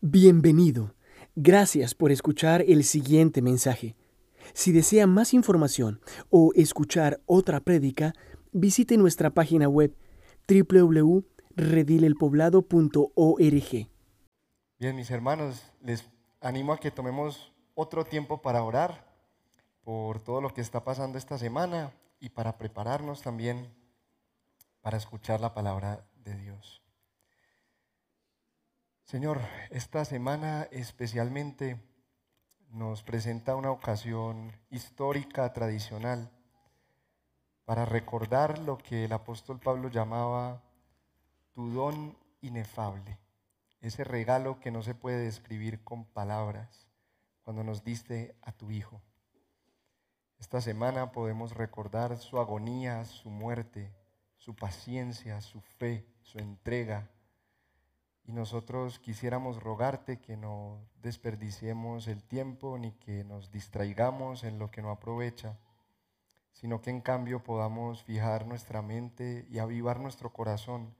Bienvenido. Gracias por escuchar el siguiente mensaje. Si desea más información o escuchar otra prédica, visite nuestra página web www.redilelpoblado.org. Bien, mis hermanos, les animo a que tomemos otro tiempo para orar por todo lo que está pasando esta semana y para prepararnos también para escuchar la palabra de Dios. Señor, esta semana especialmente nos presenta una ocasión histórica, tradicional, para recordar lo que el apóstol Pablo llamaba tu don inefable, ese regalo que no se puede describir con palabras cuando nos diste a tu Hijo. Esta semana podemos recordar su agonía, su muerte, su paciencia, su fe, su entrega, y nosotros quisiéramos rogarte que no desperdiciemos el tiempo ni que nos distraigamos en lo que no aprovecha, sino que en cambio podamos fijar nuestra mente y avivar nuestro corazón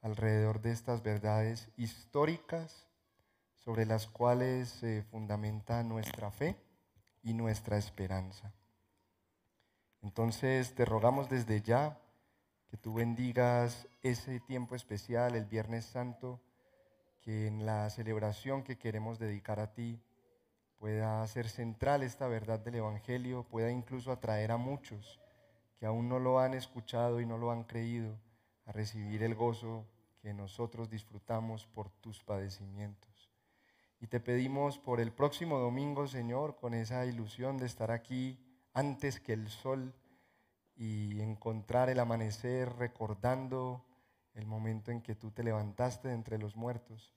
alrededor de estas verdades históricas sobre las cuales se fundamenta nuestra fe y nuestra esperanza. Entonces te rogamos desde ya que tú bendigas ese tiempo especial, el Viernes Santo, que en la celebración que queremos dedicar a ti pueda ser central esta verdad del Evangelio, pueda incluso atraer a muchos que aún no lo han escuchado y no lo han creído a recibir el gozo que nosotros disfrutamos por tus padecimientos. Y te pedimos por el próximo domingo, Señor, con esa ilusión de estar aquí antes que el sol y encontrar el amanecer recordando el momento en que tú te levantaste de entre los muertos.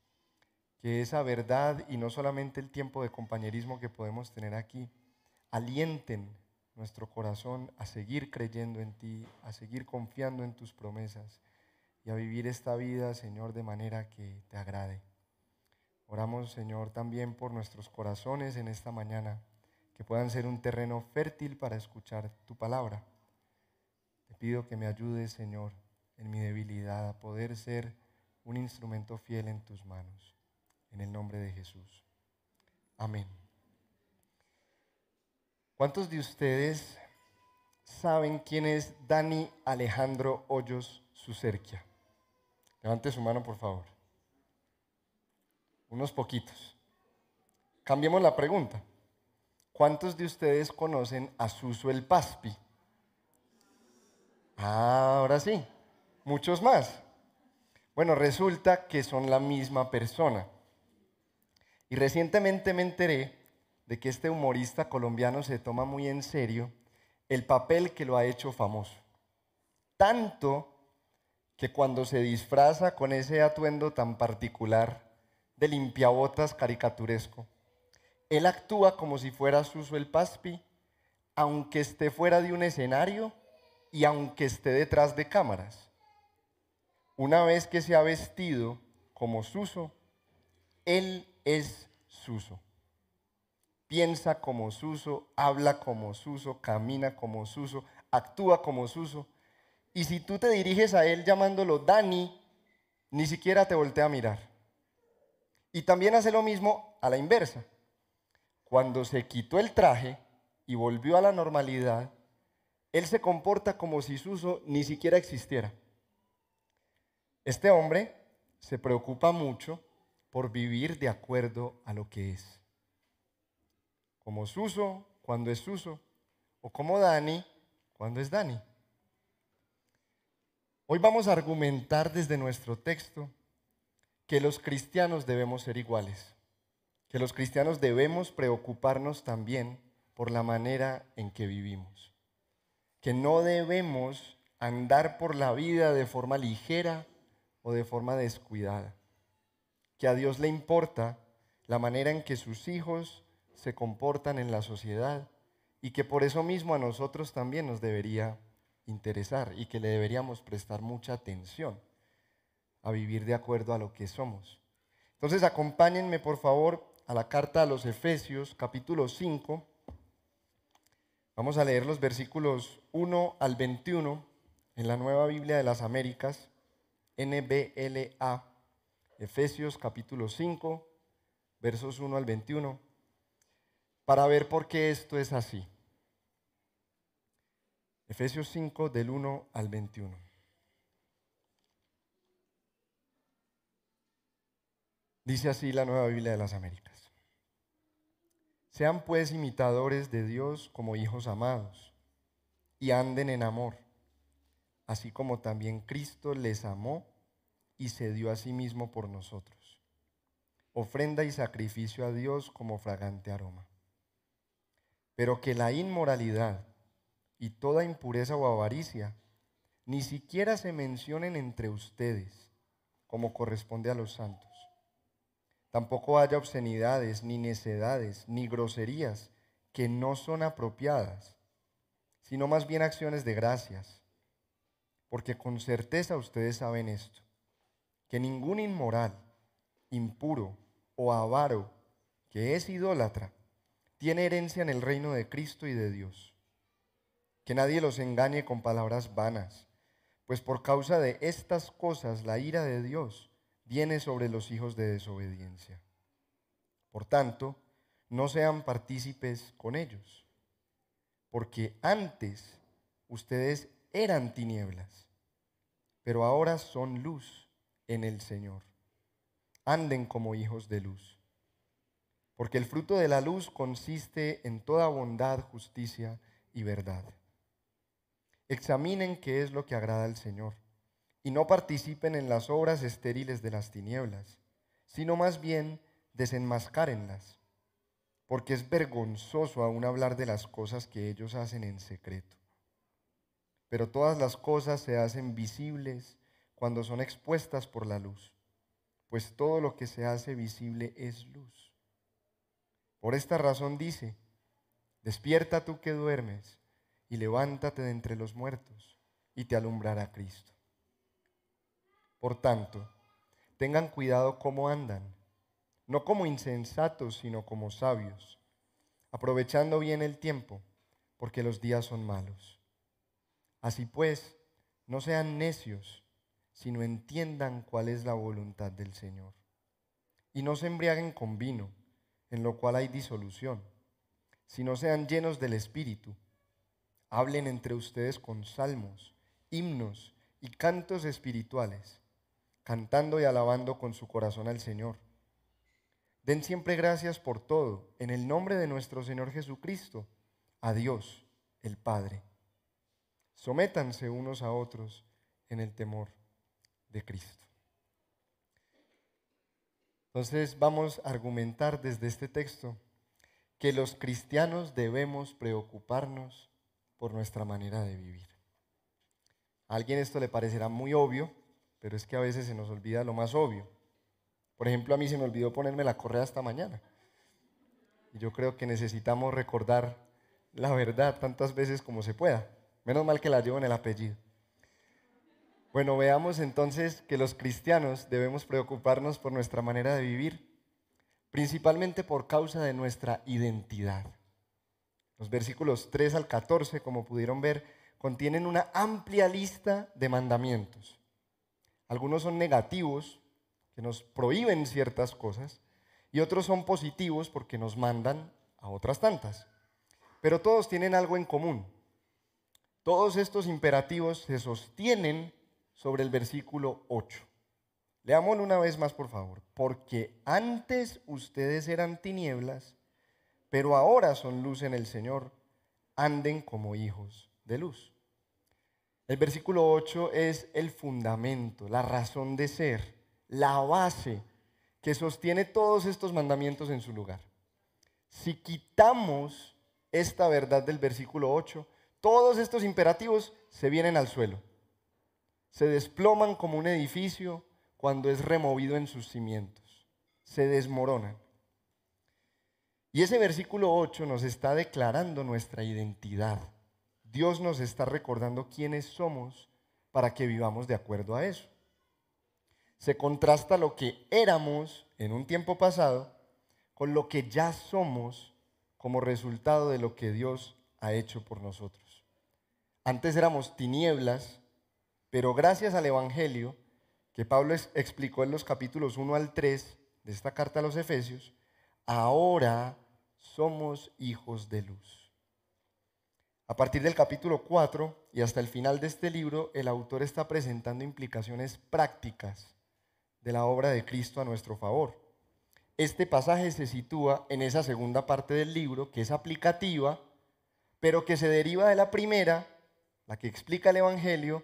Que esa verdad y no solamente el tiempo de compañerismo que podemos tener aquí, alienten nuestro corazón a seguir creyendo en ti, a seguir confiando en tus promesas y a vivir esta vida, Señor, de manera que te agrade. Oramos, Señor, también por nuestros corazones en esta mañana, que puedan ser un terreno fértil para escuchar tu palabra. Te pido que me ayudes, Señor, en mi debilidad, a poder ser un instrumento fiel en tus manos. En el nombre de Jesús. Amén. ¿Cuántos de ustedes saben quién es Dani Alejandro Hoyos Sucerquia? Levante su mano, por favor. Unos poquitos. Cambiemos la pregunta. ¿Cuántos de ustedes conocen a Suso el Paspi? Ah, ahora sí muchos más. Bueno, resulta que son la misma persona. Y recientemente me enteré de que este humorista colombiano se toma muy en serio el papel que lo ha hecho famoso. Tanto que cuando se disfraza con ese atuendo tan particular de limpiabotas caricaturesco, él actúa como si fuera Suso el Paspi, aunque esté fuera de un escenario y aunque esté detrás de cámaras. Una vez que se ha vestido como Suso, él es Suso. Piensa como Suso, habla como Suso, camina como Suso, actúa como Suso. Y si tú te diriges a él llamándolo Dani, ni siquiera te voltea a mirar. Y también hace lo mismo a la inversa. Cuando se quitó el traje y volvió a la normalidad, él se comporta como si Suso ni siquiera existiera. Este hombre se preocupa mucho por vivir de acuerdo a lo que es. Como Suso cuando es Suso, o como Dani cuando es Dani. Hoy vamos a argumentar desde nuestro texto que los cristianos debemos ser iguales, que los cristianos debemos preocuparnos también por la manera en que vivimos, que no debemos andar por la vida de forma ligera o de forma descuidada. Que a Dios le importa la manera en que sus hijos se comportan en la sociedad y que por eso mismo a nosotros también nos debería interesar y que le deberíamos prestar mucha atención a vivir de acuerdo a lo que somos. Entonces acompáñenme por favor a la carta a los Efesios capítulo 5. Vamos a leer los versículos 1 al 21 en la Nueva Biblia de las Américas. NBLA, Efesios capítulo 5, versos 1 al 21, para ver por qué esto es así. Efesios 5 del 1 al 21. Dice así la nueva Biblia de las Américas. Sean pues imitadores de Dios como hijos amados y anden en amor, así como también Cristo les amó y se dio a sí mismo por nosotros, ofrenda y sacrificio a Dios como fragante aroma. Pero que la inmoralidad y toda impureza o avaricia ni siquiera se mencionen entre ustedes, como corresponde a los santos Tampoco haya obscenidades, ni necedades, ni groserías que no son apropiadas, sino más bien acciones de gracias. Porque con certeza ustedes saben esto, que ningún inmoral, impuro o avaro que es idólatra tiene herencia en el reino de Cristo y de Dios. Que nadie los engañe con palabras vanas, pues por causa de estas cosas la ira de Dios viene sobre los hijos de desobediencia. Por tanto, no sean partícipes con ellos, porque antes ustedes eran tinieblas, pero ahora son luz en el Señor. Anden como hijos de luz, porque el fruto de la luz consiste en toda bondad, justicia y verdad. Examinen qué es lo que agrada al Señor y no participen en las obras estériles de las tinieblas, sino más bien desenmascárenlas, porque es vergonzoso aún hablar de las cosas que ellos hacen en secreto. Pero todas las cosas se hacen visibles cuando son expuestas por la luz, pues todo lo que se hace visible es luz. Por esta razón dice, despierta tú que duermes y levántate de entre los muertos y te alumbrará Cristo. Por tanto, tengan cuidado cómo andan, no como insensatos, sino como sabios, aprovechando bien el tiempo, porque los días son malos. Así pues, no sean necios, sino entiendan cuál es la voluntad del Señor. Y no se embriaguen con vino, en lo cual hay disolución, sino sean llenos del Espíritu. Hablen entre ustedes con salmos, himnos y cantos espirituales cantando y alabando con su corazón al Señor. Den siempre gracias por todo, en el nombre de nuestro Señor Jesucristo, a Dios, el Padre. Sométanse unos a otros en el temor de Cristo. Entonces vamos a argumentar desde este texto que los cristianos debemos preocuparnos por nuestra manera de vivir. A alguien esto le parecerá muy obvio, pero es que a veces se nos olvida lo más obvio. Por ejemplo, a mí se me olvidó ponerme la correa esta mañana. Y yo creo que necesitamos recordar la verdad tantas veces como se pueda. Menos mal que la llevo en el apellido. Bueno, veamos entonces que los cristianos debemos preocuparnos por nuestra manera de vivir, principalmente por causa de nuestra identidad. Los versículos 3 al 14, como pudieron ver, contienen una amplia lista de mandamientos. Algunos son negativos, que nos prohíben ciertas cosas, y otros son positivos porque nos mandan a otras tantas. Pero todos tienen algo en común. Todos estos imperativos se sostienen sobre el versículo 8. Leámoslo una vez más, por favor. Porque antes ustedes eran tinieblas, pero ahora son luz en el Señor. Anden como hijos de luz. El versículo 8 es el fundamento, la razón de ser, la base que sostiene todos estos mandamientos en su lugar. Si quitamos esta verdad del versículo 8, todos estos imperativos se vienen al suelo. Se desploman como un edificio cuando es removido en sus cimientos. Se desmoronan. Y ese versículo 8 nos está declarando nuestra identidad. Dios nos está recordando quiénes somos para que vivamos de acuerdo a eso. Se contrasta lo que éramos en un tiempo pasado con lo que ya somos como resultado de lo que Dios ha hecho por nosotros. Antes éramos tinieblas, pero gracias al Evangelio que Pablo explicó en los capítulos 1 al 3 de esta carta a los Efesios, ahora somos hijos de luz. A partir del capítulo 4 y hasta el final de este libro, el autor está presentando implicaciones prácticas de la obra de Cristo a nuestro favor. Este pasaje se sitúa en esa segunda parte del libro, que es aplicativa, pero que se deriva de la primera, la que explica el Evangelio,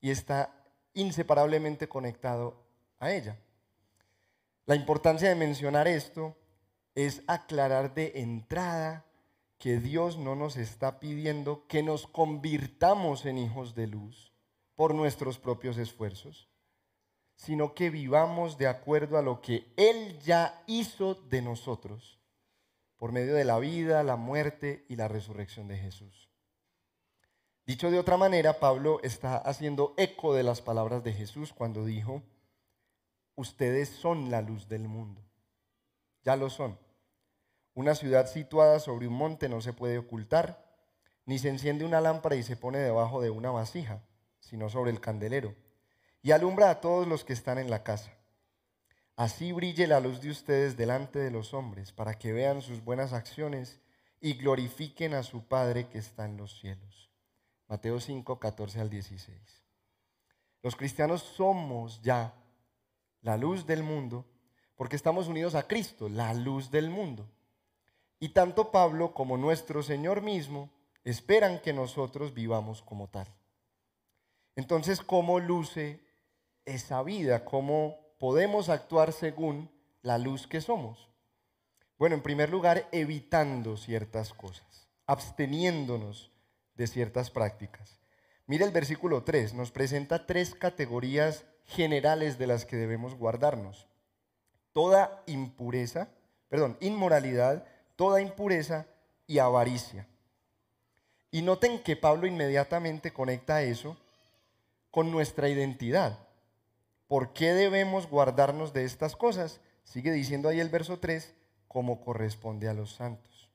y está inseparablemente conectado a ella. La importancia de mencionar esto es aclarar de entrada que Dios no nos está pidiendo que nos convirtamos en hijos de luz por nuestros propios esfuerzos, sino que vivamos de acuerdo a lo que Él ya hizo de nosotros por medio de la vida, la muerte y la resurrección de Jesús. Dicho de otra manera, Pablo está haciendo eco de las palabras de Jesús cuando dijo, ustedes son la luz del mundo. Ya lo son. Una ciudad situada sobre un monte no se puede ocultar, ni se enciende una lámpara y se pone debajo de una vasija, sino sobre el candelero, y alumbra a todos los que están en la casa. Así brille la luz de ustedes delante de los hombres, para que vean sus buenas acciones y glorifiquen a su Padre que está en los cielos. Mateo 5, 14 al 16. Los cristianos somos ya la luz del mundo, porque estamos unidos a Cristo, la luz del mundo. Y tanto Pablo como nuestro Señor mismo esperan que nosotros vivamos como tal. Entonces, ¿cómo luce esa vida? ¿Cómo podemos actuar según la luz que somos? Bueno, en primer lugar, evitando ciertas cosas, absteniéndonos de ciertas prácticas. Mira el versículo 3, nos presenta tres categorías generales de las que debemos guardarnos. Toda impureza, perdón, inmoralidad, toda impureza y avaricia. Y noten que Pablo inmediatamente conecta eso con nuestra identidad. ¿Por qué debemos guardarnos de estas cosas? Sigue diciendo ahí el verso 3, como corresponde a los santos.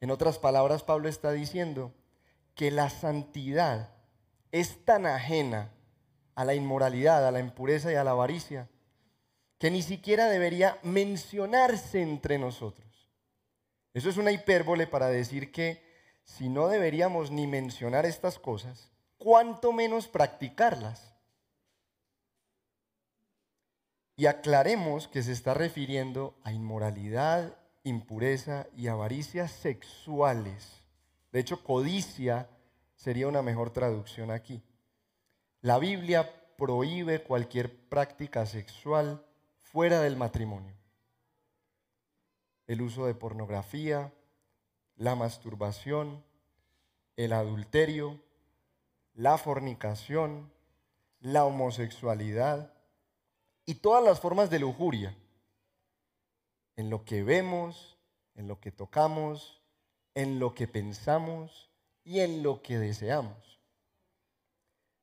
En otras palabras, Pablo está diciendo que la santidad es tan ajena a la inmoralidad, a la impureza y a la avaricia, que ni siquiera debería mencionarse entre nosotros. Eso es una hipérbole para decir que si no deberíamos ni mencionar estas cosas, cuánto menos practicarlas. Y aclaremos que se está refiriendo a inmoralidad, impureza y avaricia sexuales. De hecho, codicia sería una mejor traducción aquí. La Biblia prohíbe cualquier práctica sexual fuera del matrimonio. El uso de pornografía, la masturbación, el adulterio, la fornicación, la homosexualidad y todas las formas de lujuria en lo que vemos, en lo que tocamos, en lo que pensamos y en lo que deseamos.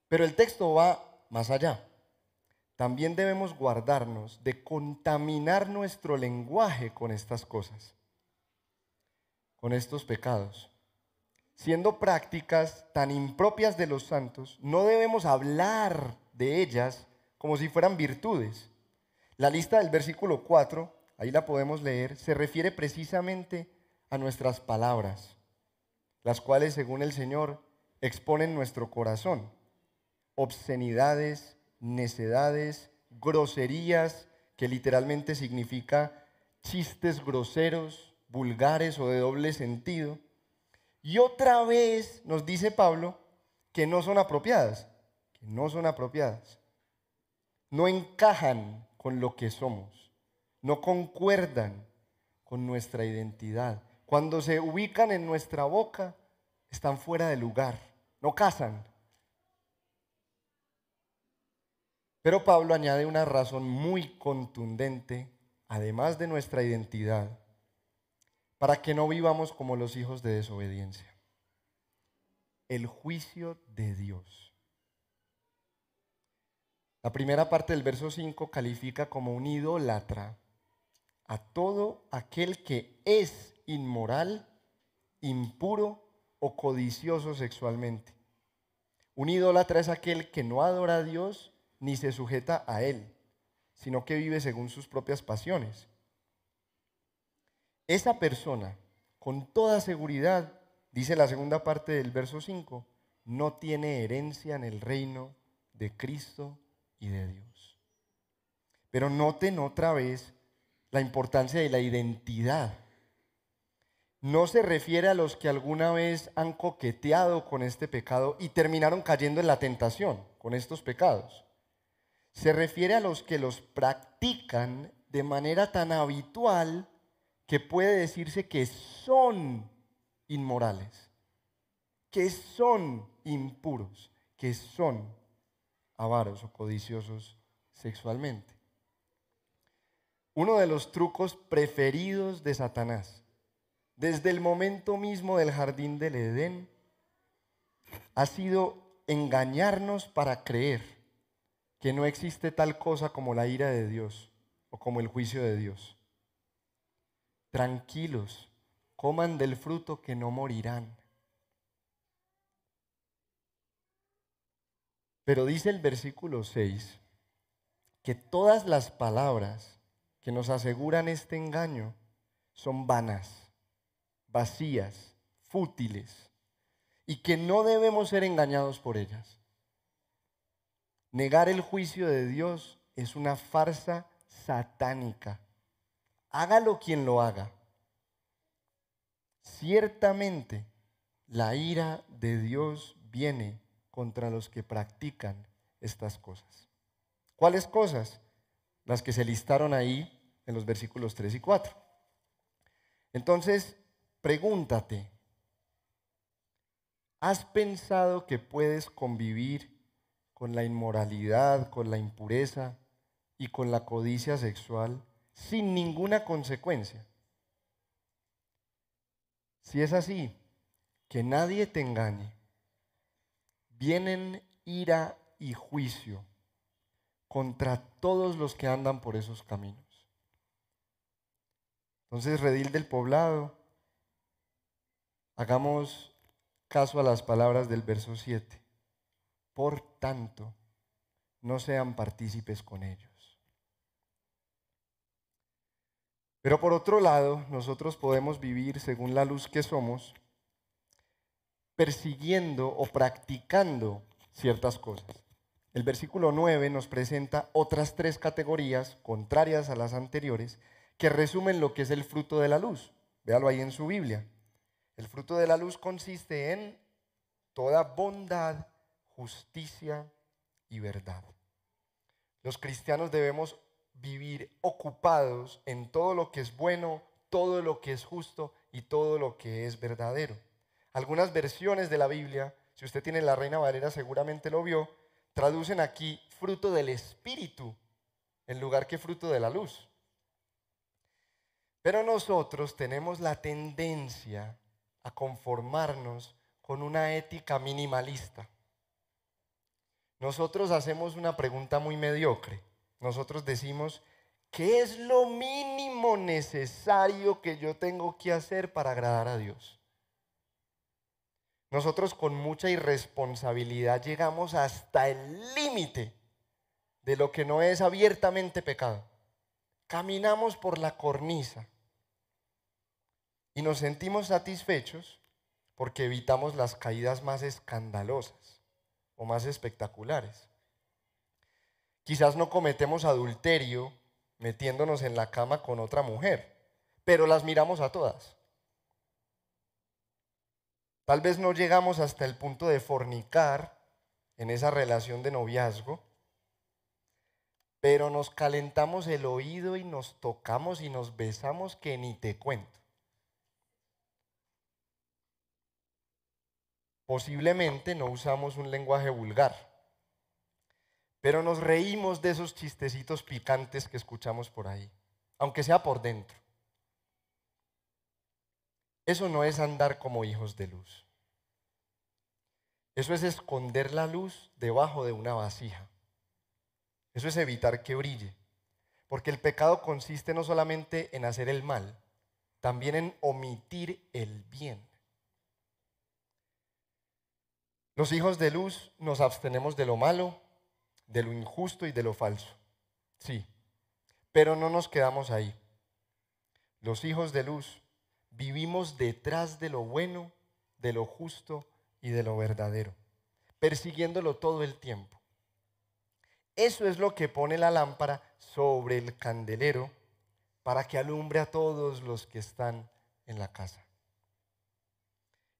Pero el texto va más allá. También debemos guardarnos de contaminar nuestro lenguaje con estas cosas, con estos pecados. Siendo prácticas tan impropias de los santos, no debemos hablar de ellas como si fueran virtudes. La lista del versículo 4, ahí la podemos leer, se refiere precisamente a nuestras palabras, las cuales, según el Señor, exponen nuestro corazón obscenidades, necedades, groserías, que literalmente significa chistes groseros, vulgares o de doble sentido. Y otra vez nos dice Pablo que no son apropiadas, que no son apropiadas. No encajan con lo que somos, no concuerdan con nuestra identidad. Cuando se ubican en nuestra boca, están fuera de lugar, no casan. Pero Pablo añade una razón muy contundente, además de nuestra identidad, para que no vivamos como los hijos de desobediencia. El juicio de Dios. La primera parte del verso 5 califica como un idólatra a todo aquel que es inmoral, impuro o codicioso sexualmente. Un idólatra es aquel que no adora a Dios ni se sujeta a Él, sino que vive según sus propias pasiones. esa persona, con toda seguridad, dice la segunda parte del verso 5, no tiene herencia en el reino de Cristo y de Dios. Pero noten otra vez la importancia de la identidad. No se refiere a los que alguna vez han coqueteado con este pecado y terminaron cayendo en la tentación con estos pecados. Se refiere a los que los practican de manera tan habitual que puede decirse que son inmorales, que son impuros, que son avaros o codiciosos sexualmente. Uno de los trucos preferidos de Satanás, desde el momento mismo del jardín del Edén, ha sido engañarnos para creer que no existe tal cosa como la ira de Dios o como el juicio de Dios. Tranquilos, coman del fruto que no morirán. Pero dice el versículo 6 que todas las palabras que nos aseguran este engaño son vanas, vacías, fútiles, y que no debemos ser engañados por ellas. Negar el juicio de Dios es una farsa satánica. Hágalo quien lo haga. Ciertamente la ira de Dios viene contra los que practican estas cosas. ¿Cuáles cosas? Las que se listaron ahí en los versículos 3 y 4. Entonces, pregúntate, ¿has pensado que puedes convivir con la inmoralidad, con la impureza y con la codicia sexual sin ninguna consecuencia? Si es así, que nadie te engañe. Vienen ira y juicio contra todos los que andan por esos caminos. Entonces, redil del poblado, hagamos caso a las palabras del verso 7. Por tanto, no sean partícipes con ellos. Pero por otro lado, nosotros podemos vivir según la luz que somos, persiguiendo o practicando ciertas cosas. El versículo 9 nos presenta otras tres categorías contrarias a las anteriores que resumen lo que es el fruto de la luz. Véalo ahí en su Biblia. El fruto de la luz consiste en toda bondad, justicia y verdad. Los cristianos debemos vivir ocupados en todo lo que es bueno, todo lo que es justo y todo lo que es verdadero. Algunas versiones de la Biblia, si usted tiene la Reina Valera seguramente lo vio, traducen aquí fruto del Espíritu en lugar que fruto de la luz. Pero nosotros tenemos la tendencia a conformarnos con una ética minimalista. Nosotros hacemos una pregunta muy mediocre. Nosotros decimos, ¿qué es lo mínimo necesario que yo tengo que hacer para agradar a Dios? nosotros con mucha irresponsabilidad llegamos hasta el límite de lo que no es abiertamente pecado. Caminamos por la cornisa y nos sentimos satisfechos porque evitamos las caídas más escandalosas o más espectaculares. Quizás no cometemos adulterio metiéndonos en la cama con otra mujer, pero las miramos a todas. Tal vez no llegamos hasta el punto de fornicar en esa relación de noviazgo, pero nos calentamos el oído y nos tocamos y nos besamos que ni te cuento. Posiblemente no usamos un lenguaje vulgar, pero nos reímos de esos chistecitos picantes que escuchamos por ahí, aunque sea por dentro. Eso no es andar como hijos de luz. Eso es esconder la luz debajo de una vasija. Eso es evitar que brille. Porque el pecado consiste no solamente en hacer el mal, también en omitir el bien. Los hijos de luz nos abstenemos de lo malo, de lo injusto y de lo falso. Sí, pero no nos quedamos ahí. los hijos de luz, vivimos detrás de lo bueno, de lo justo y de lo verdadero, persiguiéndolo todo el tiempo. Eso es lo que pone la lámpara sobre el candelero para que alumbre a todos los que están en la casa.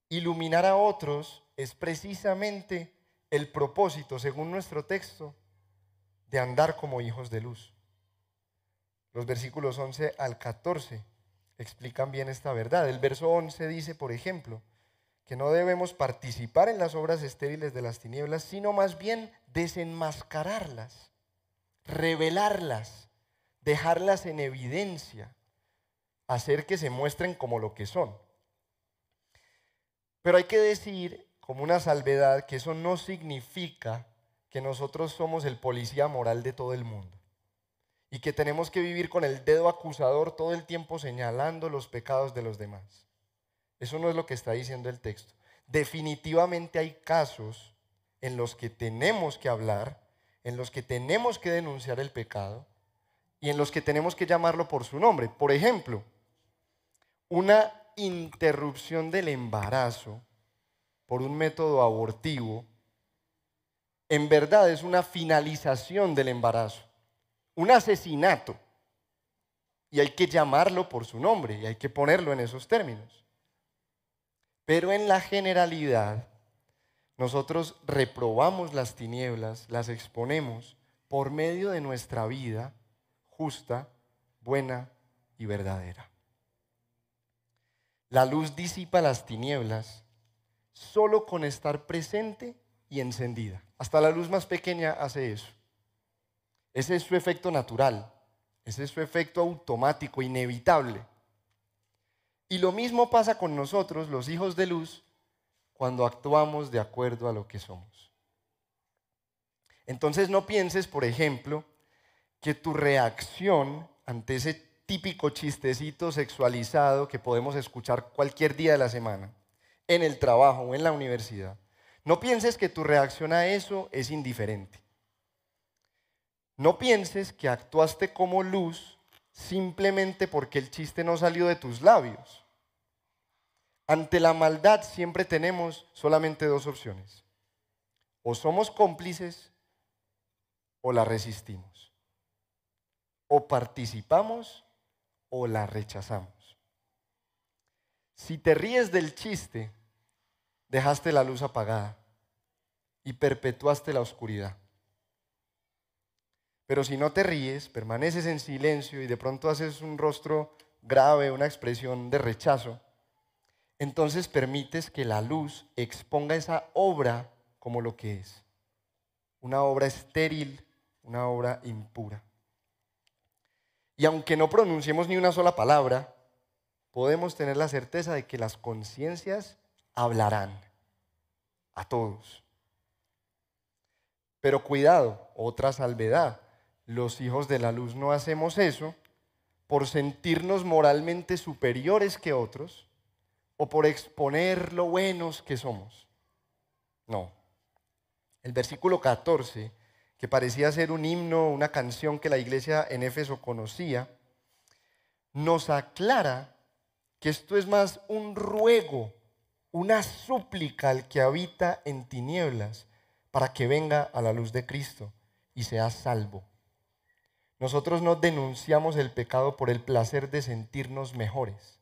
Iluminar a otros es precisamente el propósito, según nuestro texto, de andar como hijos de luz. Los versículos 11 al 14 explican bien esta verdad. El verso 11 dice, por ejemplo, que no debemos participar en las obras estériles de las tinieblas, sino más bien desenmascararlas, revelarlas, dejarlas en evidencia, hacer que se muestren como lo que son. Pero hay que decir, como una salvedad, que eso no significa que nosotros somos el policía moral de todo el mundo y que tenemos que vivir con el dedo acusador todo el tiempo señalando los pecados de los demás. Eso no es lo que está diciendo el texto. Definitivamente hay casos en los que tenemos que hablar, en los que tenemos que denunciar el pecado y en los que tenemos que llamarlo por su nombre. Por ejemplo, una interrupción del embarazo por un método abortivo, en verdad es una finalización del embarazo, un asesinato. Y hay que llamarlo por su nombre y hay que ponerlo en esos términos. Pero en la generalidad, nosotros reprobamos las tinieblas, las exponemos por medio de nuestra vida justa, buena y verdadera. La luz disipa las tinieblas solo con estar presente y encendida. Hasta la luz más pequeña hace eso. Ese es su efecto natural, ese es su efecto automático, inevitable. Y lo mismo pasa con nosotros, los hijos de luz, cuando actuamos de acuerdo a lo que somos. Entonces no pienses, por ejemplo, que tu reacción ante ese típico chistecito sexualizado que podemos escuchar cualquier día de la semana, en el trabajo o en la universidad. No pienses que tu reacción a eso es indiferente. No pienses que actuaste como luz simplemente porque el chiste no salió de tus labios. Ante la maldad siempre tenemos solamente dos opciones. O somos cómplices o la resistimos. O participamos o la rechazamos. Si te ríes del chiste, dejaste la luz apagada y perpetuaste la oscuridad. Pero si no te ríes, permaneces en silencio y de pronto haces un rostro grave, una expresión de rechazo, entonces permites que la luz exponga esa obra como lo que es. Una obra estéril, una obra impura. Y aunque no pronunciemos ni una sola palabra, podemos tener la certeza de que las conciencias hablarán a todos. Pero cuidado, otra salvedad. Los hijos de la luz no hacemos eso por sentirnos moralmente superiores que otros o por exponer lo buenos que somos. No. El versículo 14 que parecía ser un himno, una canción que la iglesia en Éfeso conocía, nos aclara que esto es más un ruego, una súplica al que habita en tinieblas para que venga a la luz de Cristo y sea salvo. Nosotros no denunciamos el pecado por el placer de sentirnos mejores.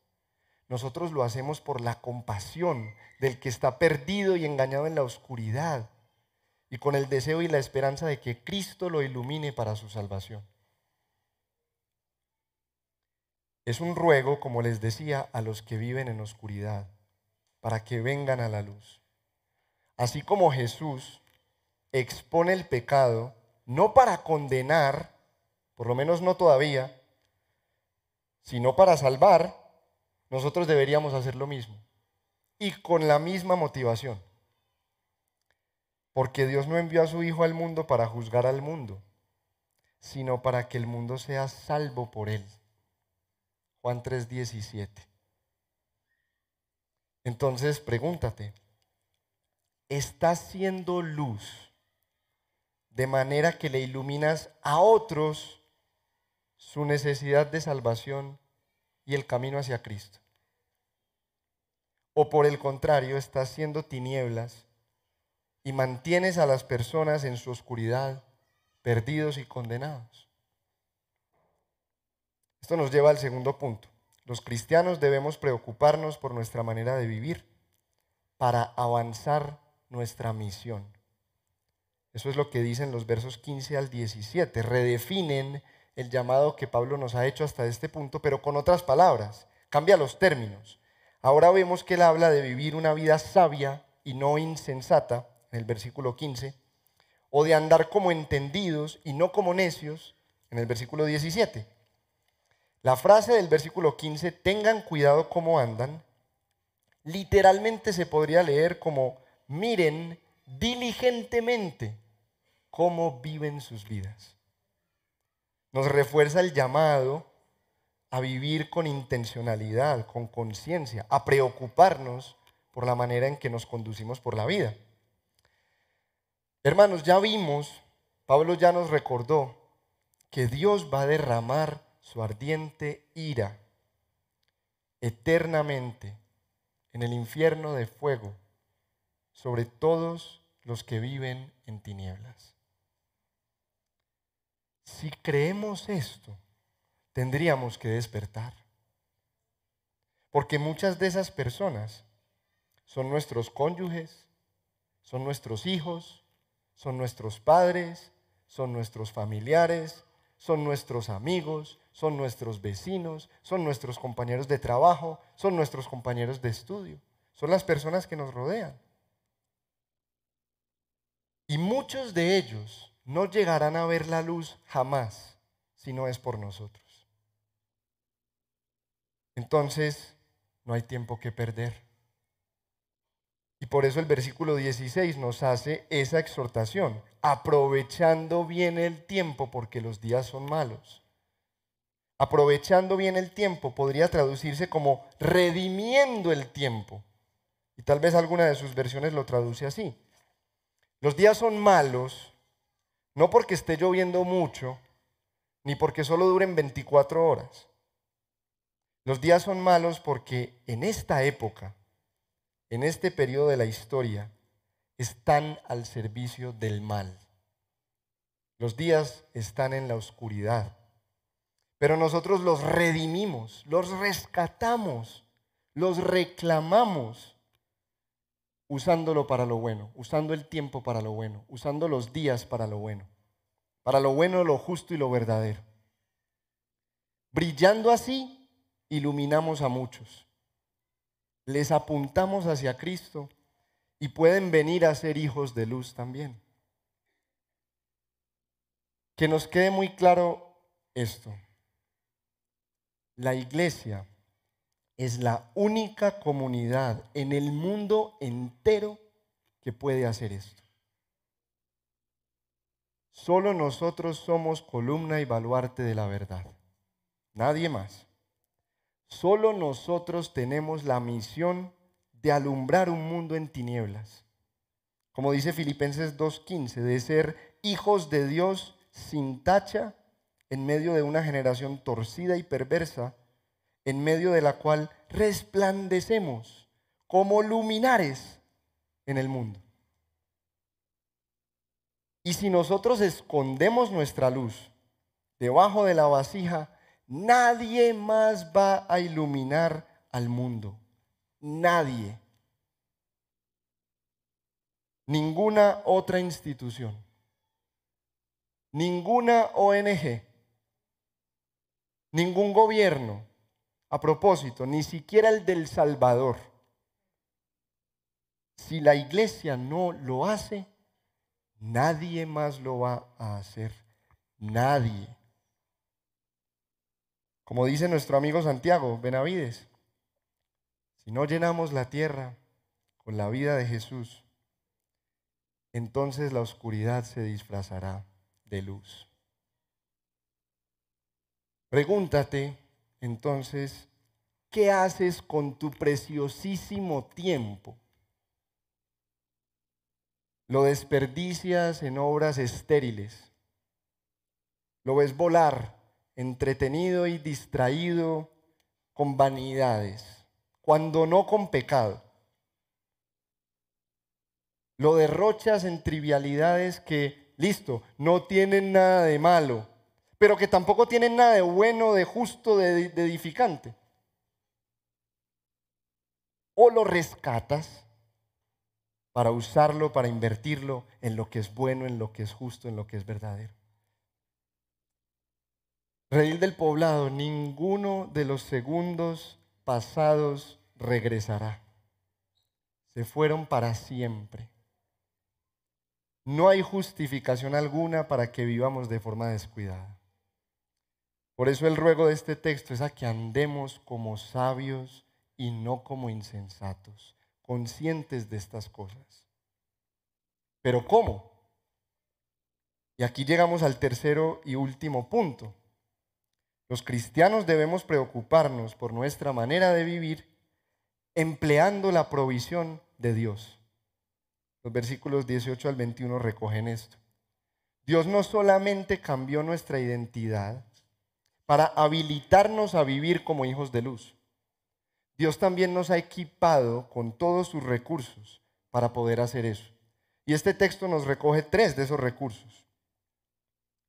Nosotros lo hacemos por la compasión del que está perdido y engañado en la oscuridad y con el deseo y la esperanza de que Cristo lo ilumine para su salvación. Es un ruego, como les decía, a los que viven en oscuridad, para que vengan a la luz. Así como Jesús expone el pecado, no para condenar, por lo menos no todavía, sino para salvar, nosotros deberíamos hacer lo mismo. Y con la misma motivación. Porque Dios no envió a su Hijo al mundo para juzgar al mundo, sino para que el mundo sea salvo por él. Juan 3:17. Entonces pregúntate, ¿estás siendo luz de manera que le iluminas a otros su necesidad de salvación y el camino hacia Cristo. O por el contrario, estás siendo tinieblas y mantienes a las personas en su oscuridad, perdidos y condenados. Esto nos lleva al segundo punto. Los cristianos debemos preocuparnos por nuestra manera de vivir para avanzar nuestra misión. Eso es lo que dicen los versos 15 al 17. Redefinen el llamado que Pablo nos ha hecho hasta este punto, pero con otras palabras. Cambia los términos. Ahora vemos que él habla de vivir una vida sabia y no insensata, en el versículo 15, o de andar como entendidos y no como necios, en el versículo 17. La frase del versículo 15, tengan cuidado cómo andan, literalmente se podría leer como, miren diligentemente cómo viven sus vidas. Nos refuerza el llamado a vivir con intencionalidad, con conciencia, a preocuparnos por la manera en que nos conducimos por la vida. Hermanos, ya vimos, Pablo ya nos recordó que Dios va a derramar su ardiente ira eternamente en el infierno de fuego sobre todos los que viven en tinieblas. Si creemos esto, tendríamos que despertar. Porque muchas de esas personas son nuestros cónyuges, son nuestros hijos, son nuestros padres, son nuestros familiares, son nuestros amigos, son nuestros vecinos, son nuestros compañeros de trabajo, son nuestros compañeros de estudio, son las personas que nos rodean. Y muchos de ellos no llegarán a ver la luz jamás si no es por nosotros. Entonces, no hay tiempo que perder. Y por eso el versículo 16 nos hace esa exhortación, aprovechando bien el tiempo porque los días son malos. Aprovechando bien el tiempo podría traducirse como redimiendo el tiempo. Y tal vez alguna de sus versiones lo traduce así. Los días son malos no porque esté lloviendo mucho, ni porque solo duren 24 horas. Los días son malos porque en esta época, en este periodo de la historia, están al servicio del mal. Los días están en la oscuridad. Pero nosotros los redimimos, los rescatamos, los reclamamos usándolo para lo bueno, usando el tiempo para lo bueno, usando los días para lo bueno, para lo bueno, lo justo y lo verdadero. Brillando así iluminamos a muchos. Les apuntamos hacia Cristo y pueden venir a ser hijos de luz también. Que nos quede muy claro esto. La iglesia es la única comunidad en el mundo entero que puede hacer esto. Solo nosotros somos columna y baluarte de la verdad. Nadie más. Solo nosotros tenemos la misión de alumbrar un mundo en tinieblas. Como dice Filipenses 2.15, de ser hijos de Dios sin tacha en medio de una generación torcida y perversa, en medio de la cual resplandecemos como luminares en el mundo. Y si nosotros escondemos nuestra luz debajo de la vasija, Nadie más va a iluminar al mundo. Nadie. Ninguna otra institución. Ninguna ONG. Ningún gobierno. A propósito, ni siquiera el del Salvador. Si la iglesia no lo hace, nadie más lo va a hacer. Nadie. Como dice nuestro amigo Santiago Benavides, si no llenamos la tierra con la vida de Jesús, entonces la oscuridad se disfrazará de luz. Pregúntate entonces, ¿qué haces con tu preciosísimo tiempo? ¿Lo desperdicias en obras estériles? ¿Lo ves volar entretenido y distraído con vanidades, cuando no con pecado. Lo derrochas en trivialidades que, listo, no tienen nada de malo, pero que tampoco tienen nada de bueno, de justo, de, edificante. O lo rescatas para usarlo, para invertirlo en lo que es bueno, en lo que es justo, en lo que es verdadero. Redil del poblado, ninguno de los segundos pasados regresará. Se fueron para siempre. No hay justificación alguna para que vivamos de forma descuidada. Por eso el ruego de este texto es a que andemos como sabios y no como insensatos conscientes de estas cosas. Pero ¿cómo? Y aquí llegamos al tercero y último punto. Los cristianos debemos preocuparnos por nuestra manera de vivir empleando la provisión de Dios. Los versículos 18 al 21 recogen esto. Dios no solamente cambió nuestra identidad para habilitarnos a vivir como hijos de luz, Dios también nos ha equipado con todos sus recursos para poder hacer eso. Y este texto nos recoge tres de esos recursos.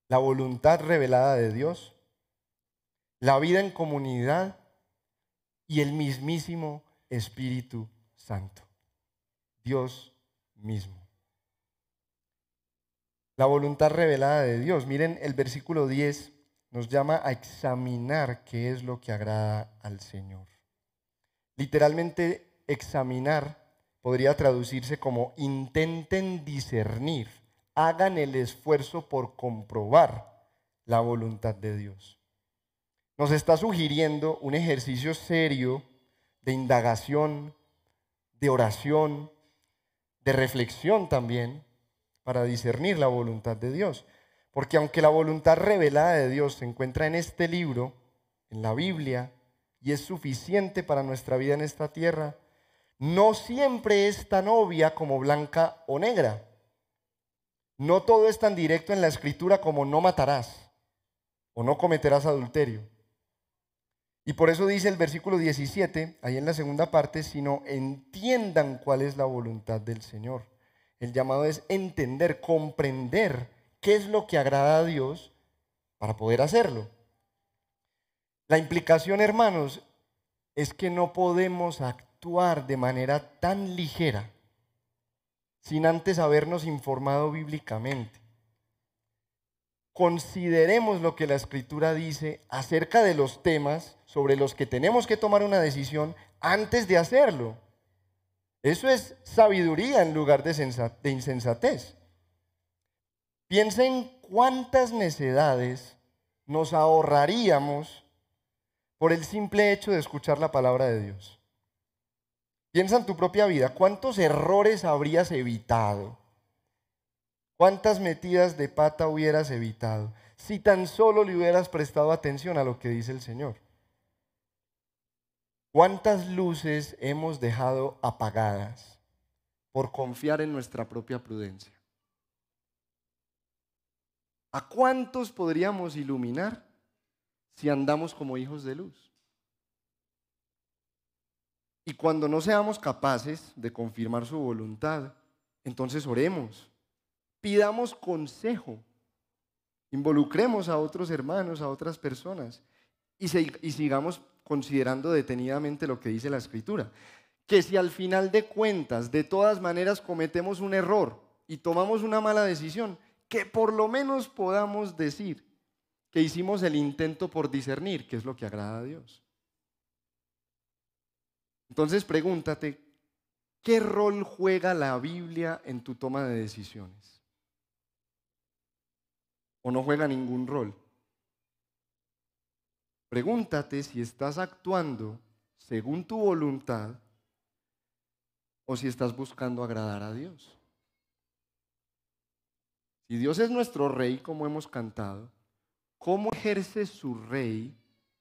La voluntad revelada de Dios, la vida en comunidad y el mismísimo Espíritu Santo. Dios mismo. La voluntad revelada de Dios. Miren, el versículo 10 nos llama a examinar qué es lo que agrada al Señor. Literalmente examinar podría traducirse como intenten discernir, hagan el esfuerzo por comprobar la voluntad de Dios. Nos está sugiriendo un ejercicio serio de indagación, de oración, de reflexión también, para discernir la voluntad de Dios. Porque aunque la voluntad revelada de Dios se encuentra en este libro, en la Biblia, y es suficiente para nuestra vida en esta tierra, no siempre es tan obvia como blanca o negra. No todo es tan directo en la escritura como no matarás o no cometerás adulterio. Y por eso dice el versículo 17, ahí en la segunda parte, sino entiendan cuál es la voluntad del Señor. El llamado es entender, comprender qué es lo que agrada a Dios para poder hacerlo. La implicación, hermanos, es que no podemos actuar de manera tan ligera sin antes habernos informado bíblicamente. Consideremos lo que la escritura dice acerca de los temas sobre los que tenemos que tomar una decisión antes de hacerlo. Eso es sabiduría en lugar de, insensatez. Piensen cuántas necedades nos ahorraríamos por el simple hecho de escuchar la palabra de Dios. Piensa en tu propia vida, ¿cuántos errores habrías evitado? ¿Cuántas metidas de pata hubieras evitado si tan solo le hubieras prestado atención a lo que dice el Señor? ¿Cuántas luces hemos dejado apagadas por confiar en nuestra propia prudencia? ¿A cuántos podríamos iluminar si andamos como hijos de luz. Y cuando no seamos capaces de confirmar su voluntad, entonces oremos, pidamos consejo, involucremos a otros hermanos, a otras personas y, y sigamos considerando detenidamente lo que dice la escritura. Que si al final de cuentas de todas maneras cometemos un error y tomamos una mala decisión, que por lo menos podamos decir, que hicimos el intento por discernir qué es lo que agrada a Dios. Entonces pregúntate, ¿qué rol juega la Biblia en tu toma de decisiones? ¿O no juega ningún rol? Pregúntate si estás actuando según tu voluntad o si estás buscando agradar a Dios. Si Dios es nuestro rey, como hemos cantado, ¿Cómo ejerce su rey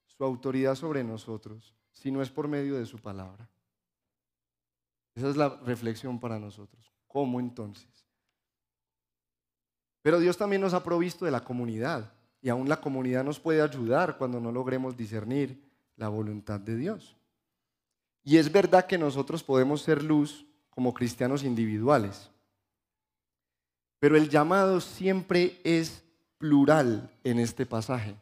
su autoridad sobre nosotros si no es por medio de su palabra? Esa es la reflexión para nosotros. ¿Cómo entonces? Pero Dios también nos ha provisto de la comunidad y aún la comunidad nos puede ayudar cuando no logremos discernir la voluntad de Dios. Y es verdad que nosotros podemos ser luz como cristianos individuales, pero el llamado siempre es plural en este pasaje,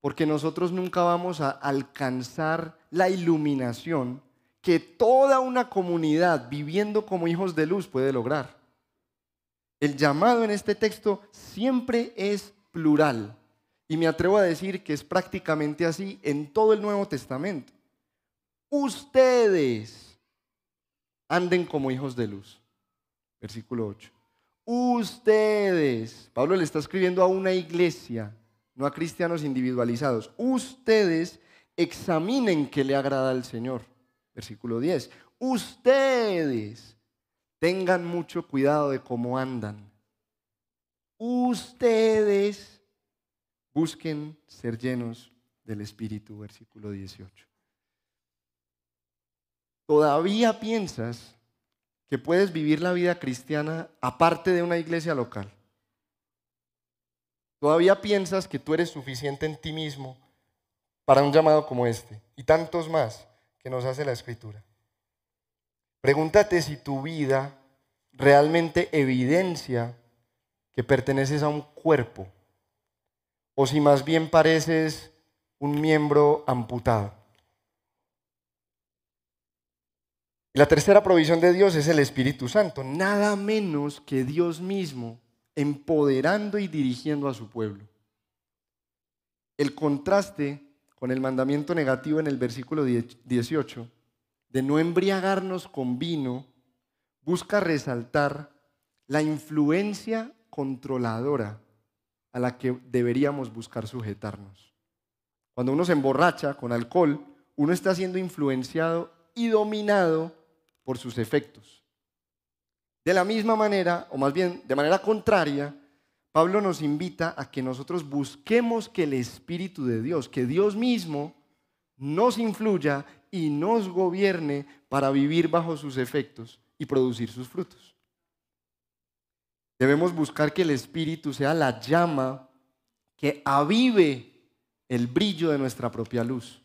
porque nosotros nunca vamos a alcanzar la iluminación que toda una comunidad viviendo como hijos de luz puede lograr. El llamado en este texto siempre es plural. Y me atrevo a decir que es prácticamente así en todo el Nuevo Testamento. Ustedes anden como hijos de luz. Versículo 8. Ustedes, Pablo le está escribiendo a una iglesia, no a cristianos individualizados. Ustedes examinen qué le agrada al Señor. Versículo 10. Ustedes tengan mucho cuidado de cómo andan. Ustedes busquen ser llenos del Espíritu. Versículo 18. ¿Todavía piensas que puedes vivir la vida cristiana aparte de una iglesia local. Todavía piensas que tú eres suficiente en ti mismo para un llamado como este y tantos más que nos hace la escritura. Pregúntate si tu vida realmente evidencia que perteneces a un cuerpo o si más bien pareces un miembro amputado. La tercera provisión de Dios es el Espíritu Santo, nada menos que Dios mismo empoderando y dirigiendo a su pueblo. El contraste con el mandamiento negativo en el versículo 18 de no embriagarnos con vino busca resaltar la influencia controladora a la que deberíamos buscar sujetarnos. Cuando uno se emborracha con alcohol, uno está siendo influenciado y dominado por sus efectos. De la misma manera, o más bien de manera contraria, Pablo nos invita a que nosotros busquemos que el Espíritu de Dios, que Dios mismo nos influya y nos gobierne para vivir bajo sus efectos y producir sus frutos. Debemos buscar que el Espíritu sea la llama que avive el brillo de nuestra propia luz.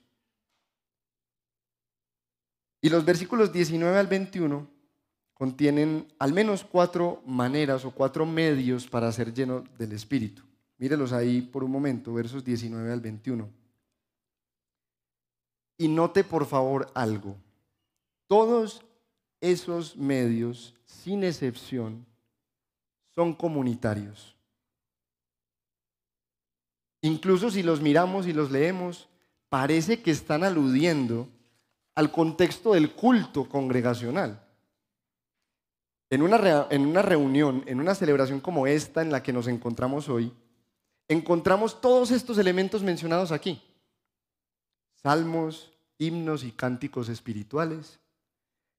Y los versículos 19 al 21 contienen al menos cuatro maneras o cuatro medios para ser lleno del Espíritu. Mírelos ahí por un momento, versos 19 al 21. Y note por favor algo. Todos esos medios, sin excepción, son comunitarios. Incluso si los miramos y los leemos, parece que están aludiendo al contexto del culto congregacional. En una, en una reunión, en una celebración como esta en la que nos encontramos hoy, encontramos todos estos elementos mencionados aquí. Salmos, himnos y cánticos espirituales,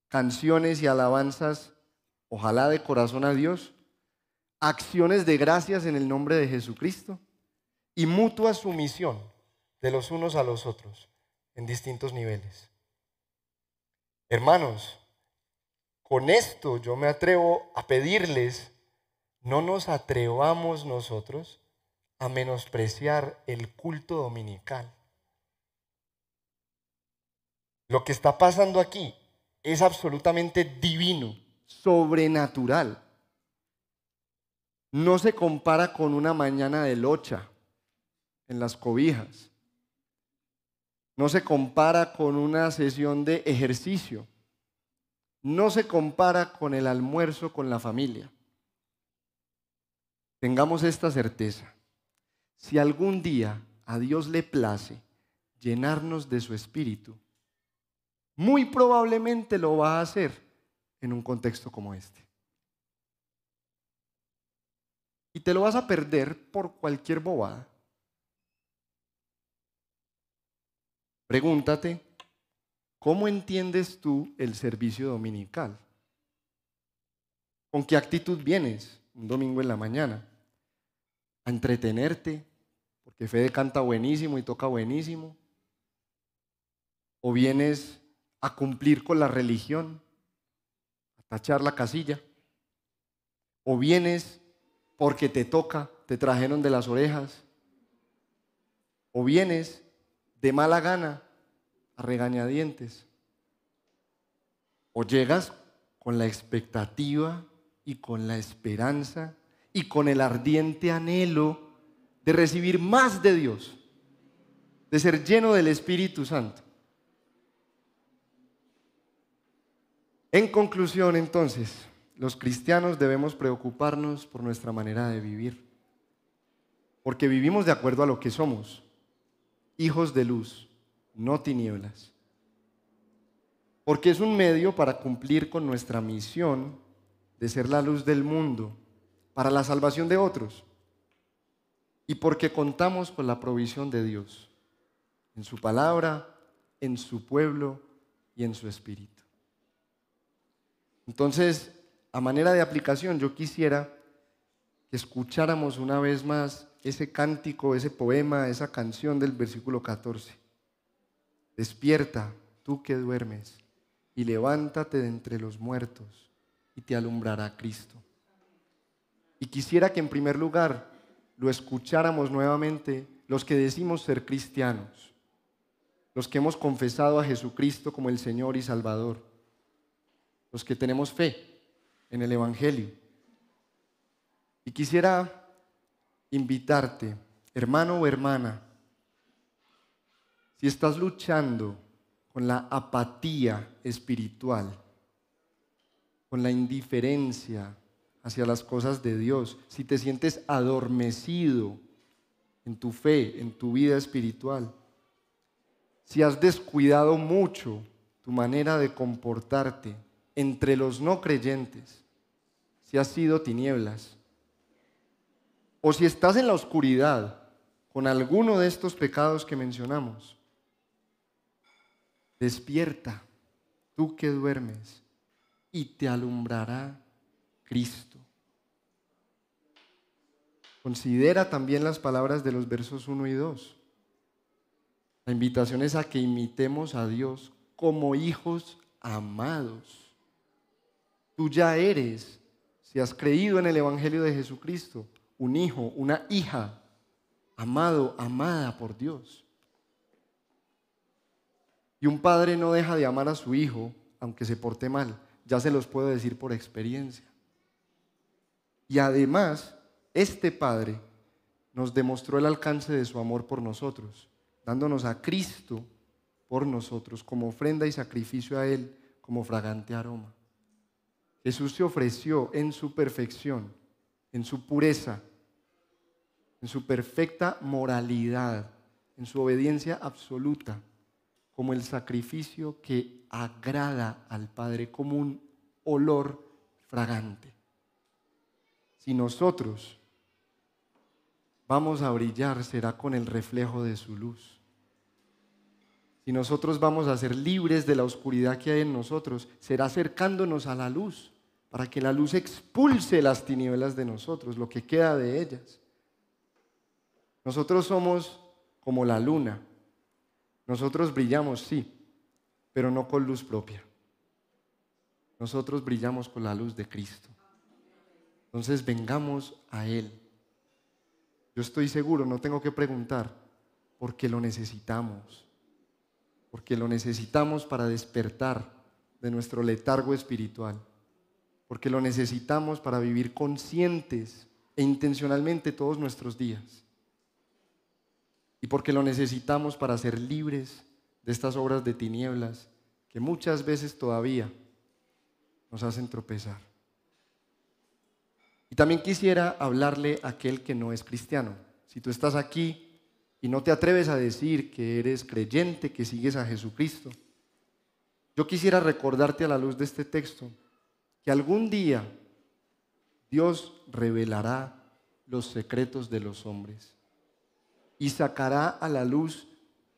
canciones y alabanzas, ojalá de corazón a Dios, acciones de gracias en el nombre de Jesucristo y mutua sumisión de los unos a los otros en distintos niveles. Hermanos, con esto yo me atrevo a pedirles, no nos atrevamos nosotros a menospreciar el culto dominical. Lo que está pasando aquí es absolutamente divino, sobrenatural. No se compara con una mañana de locha en las cobijas. No se compara con una sesión de ejercicio. No se compara con el almuerzo con la familia. Tengamos esta certeza. Si algún día a Dios le place llenarnos de su espíritu, muy probablemente lo va a hacer en un contexto como este. Y te lo vas a perder por cualquier bobada. Pregúntate, ¿cómo entiendes tú el servicio dominical? ¿Con qué actitud vienes un domingo en la mañana? ¿A entretenerte? Porque Fede canta buenísimo y toca buenísimo. ¿O vienes a cumplir con la religión? ¿A tachar la casilla? ¿O vienes porque te toca, te trajeron de las orejas? ¿O vienes de mala gana a regañadientes. O llegas con la expectativa y con la esperanza y con el ardiente anhelo de recibir más de Dios, de ser lleno del Espíritu Santo. En conclusión, entonces, los cristianos debemos preocuparnos por nuestra manera de vivir, porque vivimos de acuerdo a lo que somos, hijos de luz, no tinieblas, porque es un medio para cumplir con nuestra misión de ser la luz del mundo, para la salvación de otros, y porque contamos con la provisión de Dios, en su palabra, en su pueblo y en su espíritu. Entonces, a manera de aplicación, yo quisiera que escucháramos una vez más ese cántico, ese poema, esa canción del versículo 14. Despierta, tú que duermes, y levántate de entre los muertos, y te alumbrará Cristo. Y quisiera que en primer lugar lo escucháramos nuevamente los que decimos ser cristianos, los que hemos confesado a Jesucristo como el Señor y Salvador los que tenemos fe en el Evangelio. Y quisiera invitarte, hermano o hermana, si estás luchando con la apatía espiritual, con la indiferencia hacia las cosas de Dios, si te sientes adormecido en tu fe, en tu vida espiritual, si has descuidado mucho tu manera de comportarte, entre los no creyentes, si has sido tinieblas, o si estás en la oscuridad con alguno de estos pecados que mencionamos, despierta, tú que duermes, y te alumbrará Cristo. Considera también las palabras de los versos 1 y 2. La invitación es a que imitemos a Dios como hijos amados. Tú ya eres, si has creído en el Evangelio de Jesucristo, un hijo, una hija, amado, amada por Dios. Y un padre no deja de amar a su hijo, aunque se porte mal. Ya se los puedo decir por experiencia. Y además, este padre nos demostró el alcance de su amor por nosotros, dándonos a Cristo por nosotros como ofrenda y sacrificio a Él como fragante aroma. Jesús se ofreció en su perfección, en su pureza, en su perfecta moralidad, en su obediencia absoluta, como el sacrificio que agrada al Padre, como un olor fragante. Si nosotros vamos a brillar, será con el reflejo de su luz. Si nosotros vamos a ser libres de la oscuridad que hay en nosotros, será acercándonos a la luz para que la luz expulse las tinieblas de nosotros, lo que queda de ellas. Nosotros somos como la luna. Nosotros brillamos, sí, pero no con luz propia. Nosotros brillamos con la luz de Cristo. Entonces vengamos a Él. Yo estoy seguro, no tengo que preguntar, porque lo necesitamos. Porque lo necesitamos para despertar de nuestro letargo espiritual porque lo necesitamos para vivir conscientes e intencionalmente todos nuestros días. Y porque lo necesitamos para ser libres de estas obras de tinieblas que muchas veces todavía nos hacen tropezar. Y también quisiera hablarle a aquel que no es cristiano. Si tú estás aquí y no te atreves a decir que eres creyente, que sigues a Jesucristo, yo quisiera recordarte a la luz de este texto que algún día Dios revelará los secretos de los hombres y sacará a la luz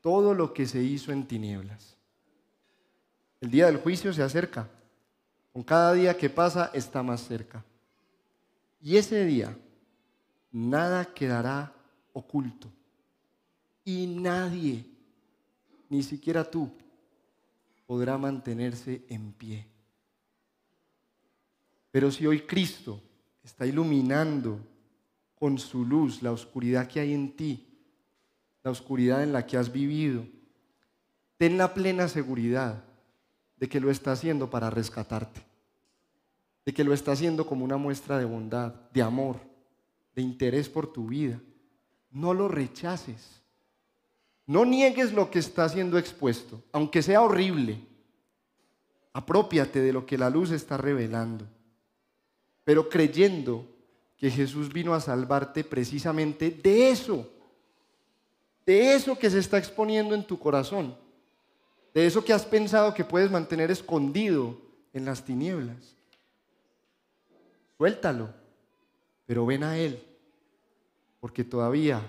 todo lo que se hizo en tinieblas. El día del juicio se acerca. Con cada día que pasa está más cerca. Y ese día nada quedará oculto. Y nadie, ni siquiera tú, podrá mantenerse en pie. Pero si hoy Cristo está iluminando con su luz la oscuridad que hay en ti, la oscuridad en la que has vivido, ten la plena seguridad de que lo está haciendo para rescatarte, de que lo está haciendo como una muestra de bondad, de amor, de interés por tu vida. No lo rechaces. No niegues lo que está siendo expuesto, aunque sea horrible. Apropiate de lo que la luz está revelando, pero creyendo que Jesús vino a salvarte precisamente de eso, de eso que se está exponiendo en tu corazón, de eso que has pensado que puedes mantener escondido en las tinieblas. Suéltalo, pero ven a Él, porque todavía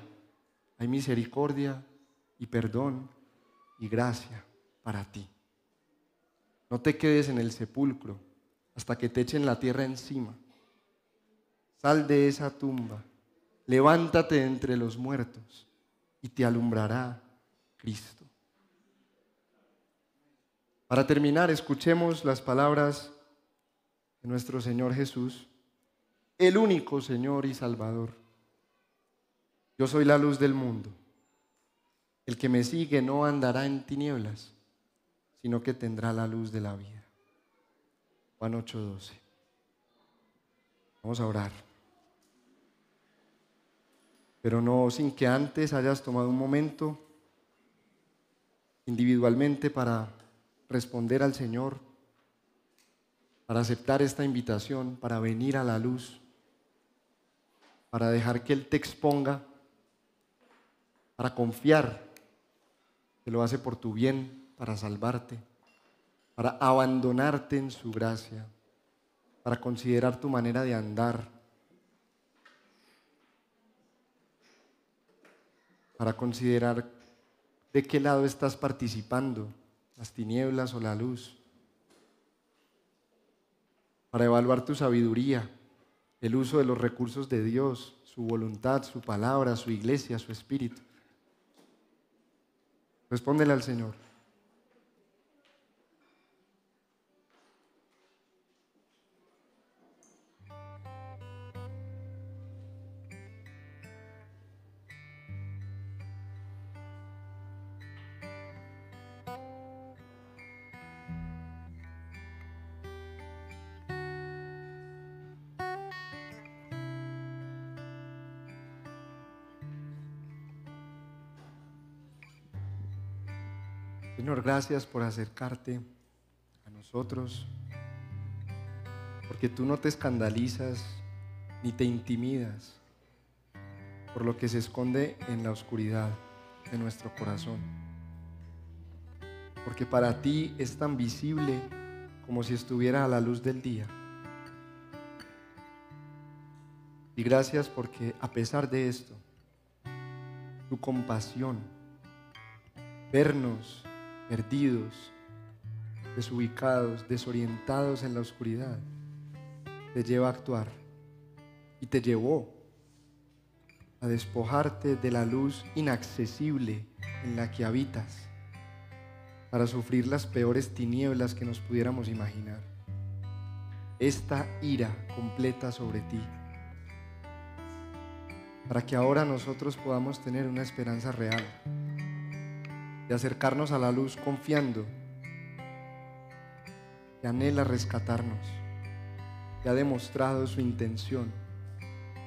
hay misericordia y perdón y gracia para ti. No te quedes en el sepulcro hasta que te echen la tierra encima. Sal de esa tumba, levántate entre los muertos y te alumbrará Cristo. Para terminar, escuchemos las palabras de nuestro Señor Jesús, el único Señor y Salvador. Yo soy la luz del mundo. El que me sigue no andará en tinieblas, sino que tendrá la luz de la vida. Juan 8:12. Vamos a orar. Pero no sin que antes hayas tomado un momento individualmente para responder al Señor, para aceptar esta invitación, para venir a la luz, para dejar que Él te exponga, para confiar que lo hace por tu bien, para salvarte, para abandonarte en su gracia, para considerar tu manera de andar para considerar de qué lado estás participando, las tinieblas o la luz, para evaluar tu sabiduría, el uso de los recursos de Dios, su voluntad, su palabra, su iglesia, su espíritu. Respóndele al Señor. Gracias por acercarte a nosotros, porque tú no te escandalizas ni te intimidas por lo que se esconde en la oscuridad de nuestro corazón, porque para ti es tan visible como si estuviera a la luz del día. Y gracias porque a pesar de esto, tu compasión, vernos perdidos, desubicados, desorientados en la oscuridad, te lleva a actuar y te llevó a despojarte de la luz inaccesible en la que habitas para sufrir las peores tinieblas que nos pudiéramos imaginar. Esta ira completa sobre ti, para que ahora nosotros podamos tener una esperanza real de acercarnos a la luz confiando que anhela rescatarnos, que ha demostrado su intención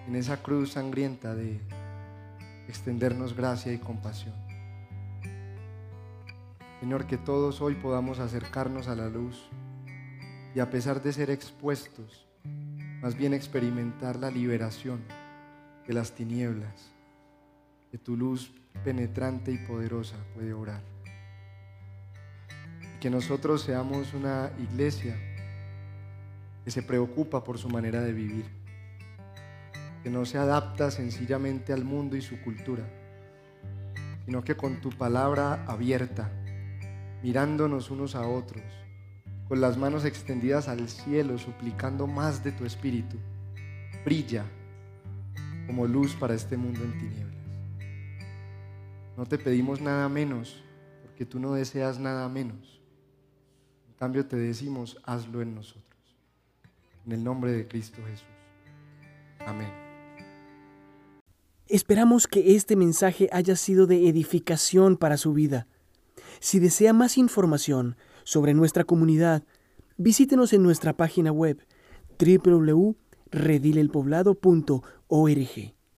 en esa cruz sangrienta de extendernos gracia y compasión. Señor, que todos hoy podamos acercarnos a la luz y a pesar de ser expuestos, más bien experimentar la liberación de las tinieblas, que tu luz penetrante y poderosa puede orar. Y que nosotros seamos una iglesia que se preocupa por su manera de vivir, que no se adapta sencillamente al mundo y su cultura, sino que con tu palabra abierta, mirándonos unos a otros, con las manos extendidas al cielo, suplicando más de tu espíritu, brilla como luz para este mundo en tinieblas. No te pedimos nada menos, porque tú no deseas nada menos. En cambio te decimos, hazlo en nosotros. En el nombre de Cristo Jesús. Amén. Esperamos que este mensaje haya sido de edificación para su vida. Si desea más información sobre nuestra comunidad, visítenos en nuestra página web www.redilelpoblado.org.